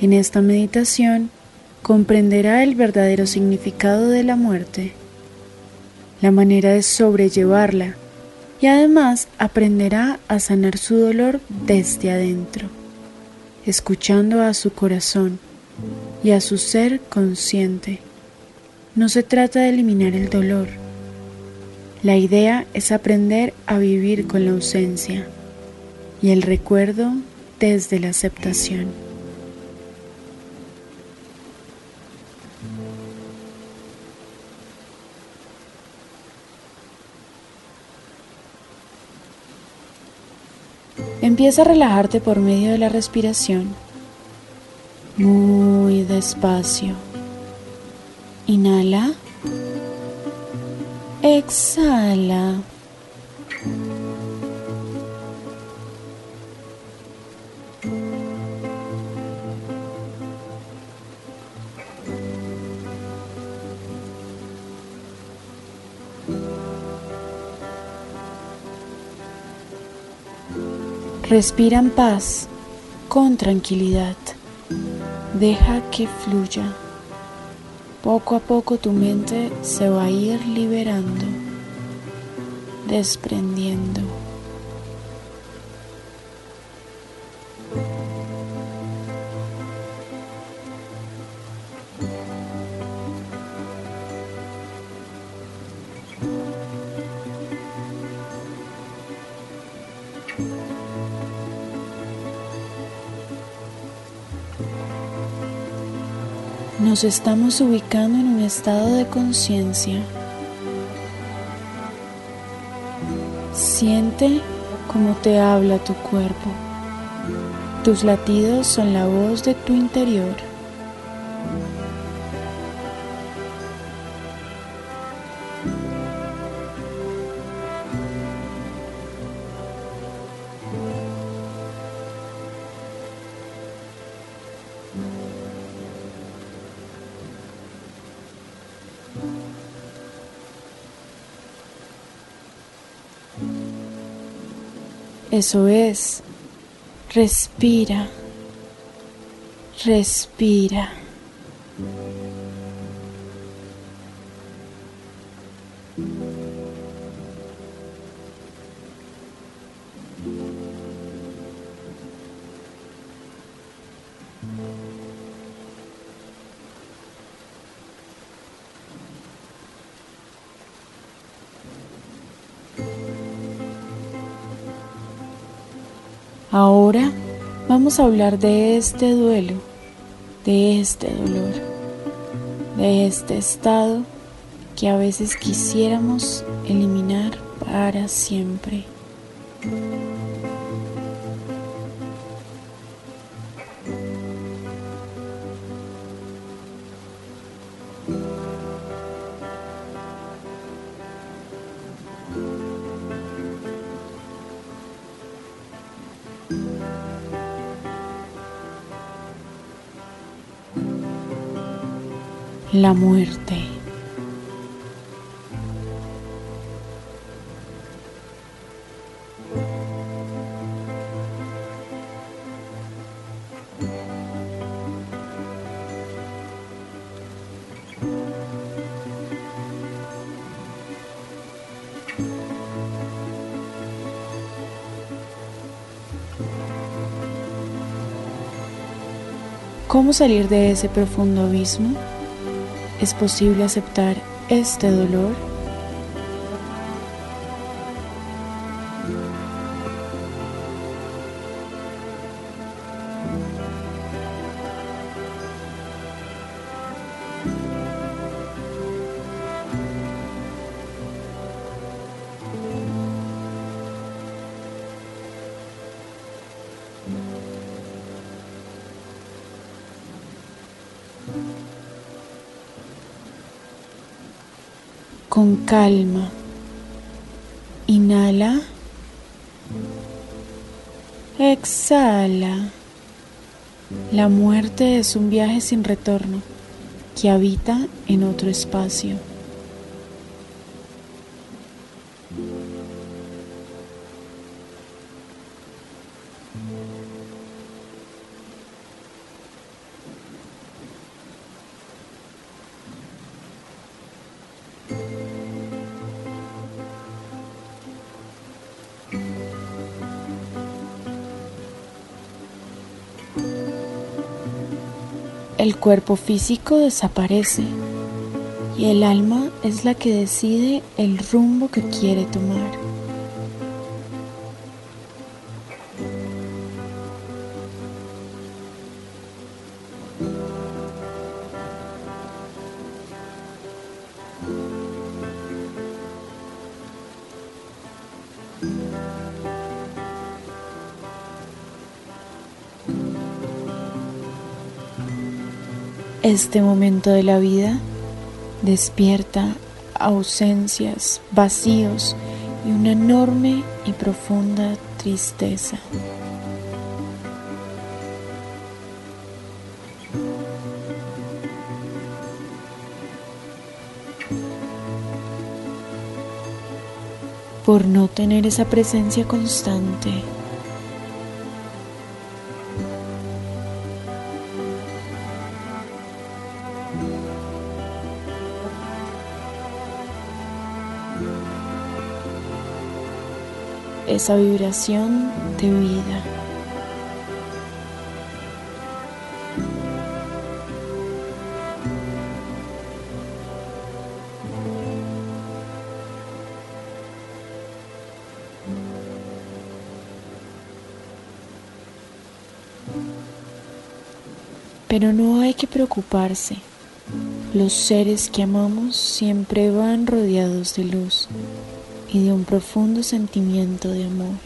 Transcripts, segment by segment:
En esta meditación comprenderá el verdadero significado de la muerte, la manera de sobrellevarla y además aprenderá a sanar su dolor desde adentro, escuchando a su corazón y a su ser consciente. No se trata de eliminar el dolor. La idea es aprender a vivir con la ausencia y el recuerdo desde la aceptación. Empieza a relajarte por medio de la respiración. Muy despacio. Inhala. Exhala. Respira en paz, con tranquilidad. Deja que fluya. Poco a poco tu mente se va a ir liberando, desprendiendo. Nos estamos ubicando en un estado de conciencia. Siente cómo te habla tu cuerpo. Tus latidos son la voz de tu interior. Eso es. Respira. Respira. Ahora vamos a hablar de este duelo, de este dolor, de este estado que a veces quisiéramos eliminar para siempre. La muerte. ¿Cómo salir de ese profundo abismo? ¿Es posible aceptar este dolor? Con calma. Inhala. Exhala. La muerte es un viaje sin retorno que habita en otro espacio. El cuerpo físico desaparece y el alma es la que decide el rumbo que quiere tomar. Este momento de la vida despierta ausencias, vacíos y una enorme y profunda tristeza. Por no tener esa presencia constante esa vibración de vida. Pero no hay que preocuparse. Los seres que amamos siempre van rodeados de luz y de un profundo sentimiento de amor.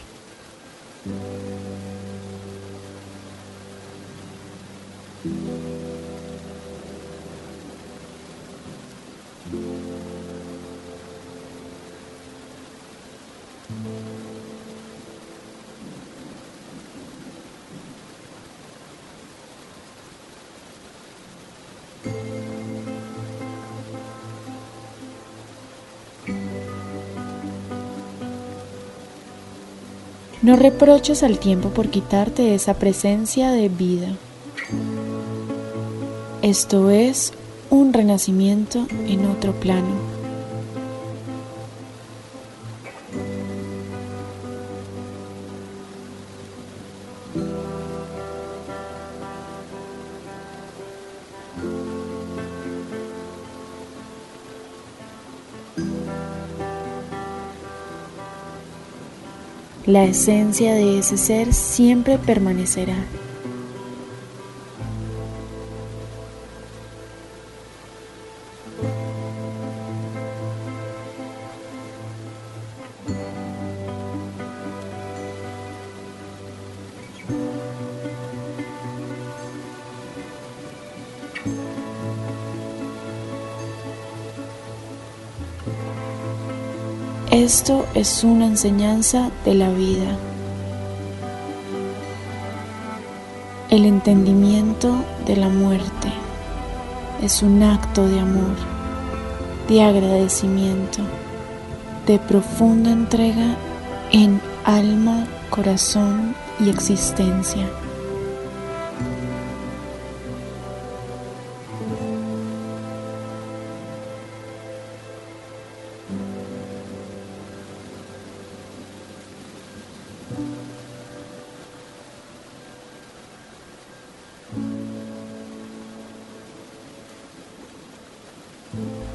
No reproches al tiempo por quitarte esa presencia de vida. Esto es un renacimiento en otro plano. La esencia de ese ser siempre permanecerá. Esto es una enseñanza de la vida. El entendimiento de la muerte es un acto de amor, de agradecimiento, de profunda entrega en alma, corazón y existencia.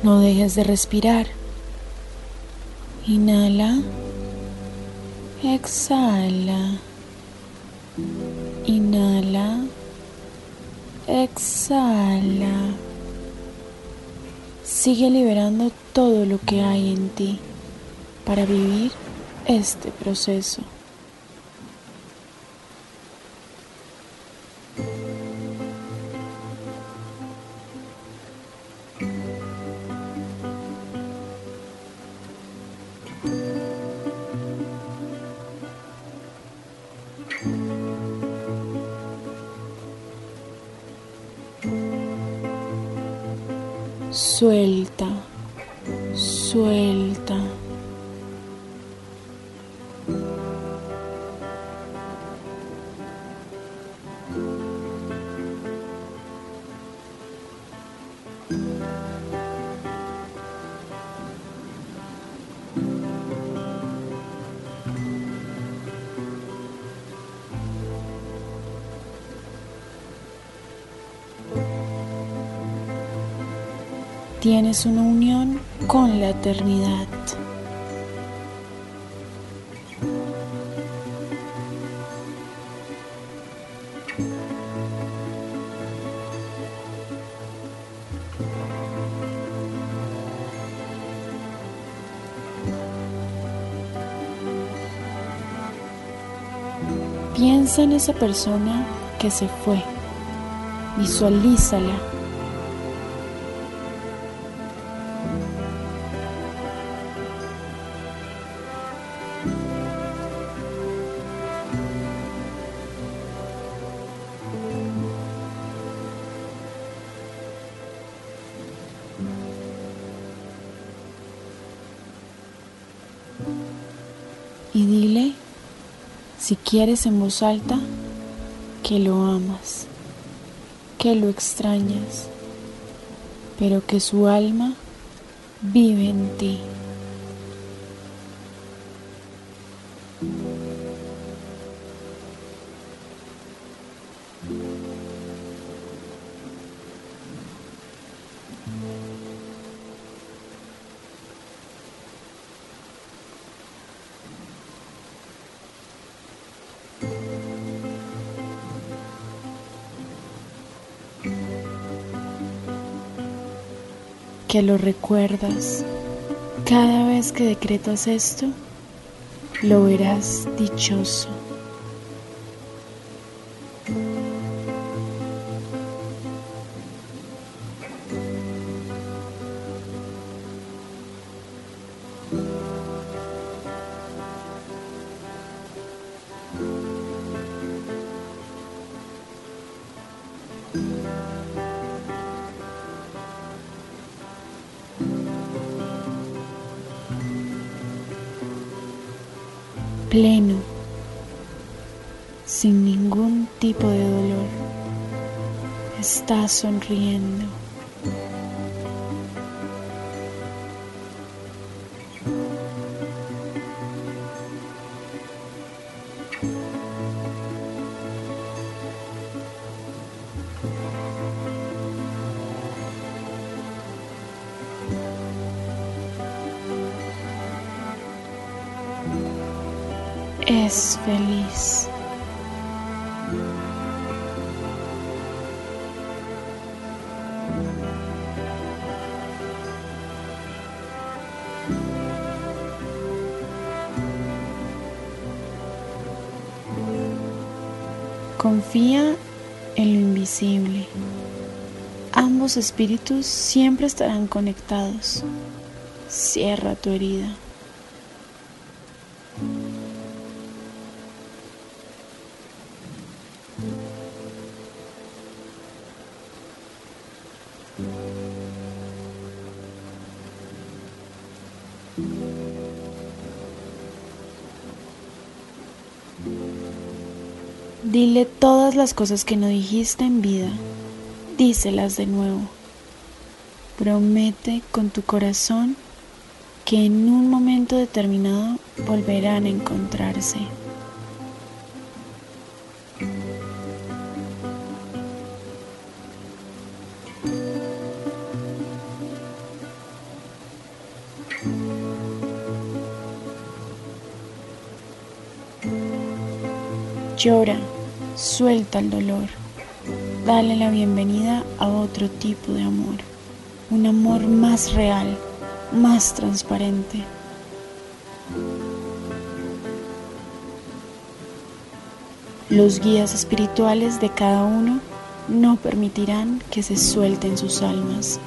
No dejes de respirar. Inhala. Exhala. Inhala. Exhala. Sigue liberando todo lo que hay en ti para vivir este proceso. Suelta. tienes una unión con la eternidad. Piensa en esa persona que se fue. Visualízala y dile, si quieres en voz alta, que lo amas, que lo extrañas, pero que su alma vive en ti. Que lo recuerdas. Cada vez que decretas esto, lo verás dichoso. Pleno, sin ningún tipo de dolor. Estás sonriendo. Confía en lo invisible. Ambos espíritus siempre estarán conectados. Cierra tu herida. Dile todas las cosas que no dijiste en vida, díselas de nuevo. Promete con tu corazón que en un momento determinado volverán a encontrarse. Llora, suelta el dolor, dale la bienvenida a otro tipo de amor, un amor más real, más transparente. Los guías espirituales de cada uno no permitirán que se suelten sus almas.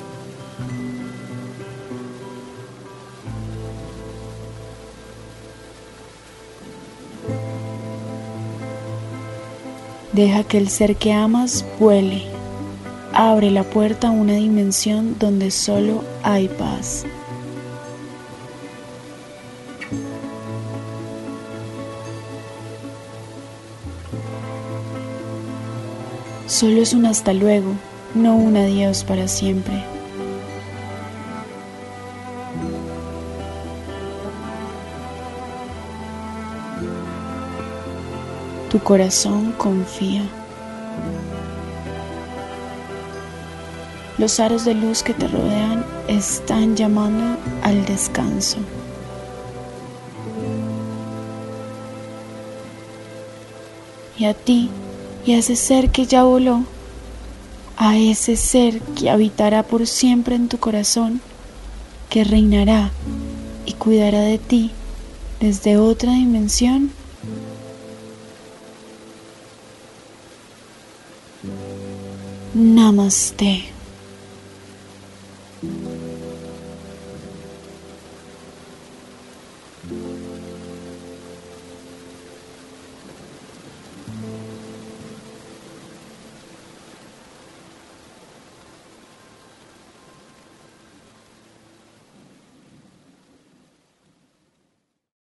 Deja que el ser que amas vuele, abre la puerta a una dimensión donde solo hay paz. Solo es un hasta luego, no un adiós para siempre. Tu corazón confía. Los aros de luz que te rodean están llamando al descanso. Y a ti y a ese ser que ya voló, a ese ser que habitará por siempre en tu corazón, que reinará y cuidará de ti desde otra dimensión. Namaste.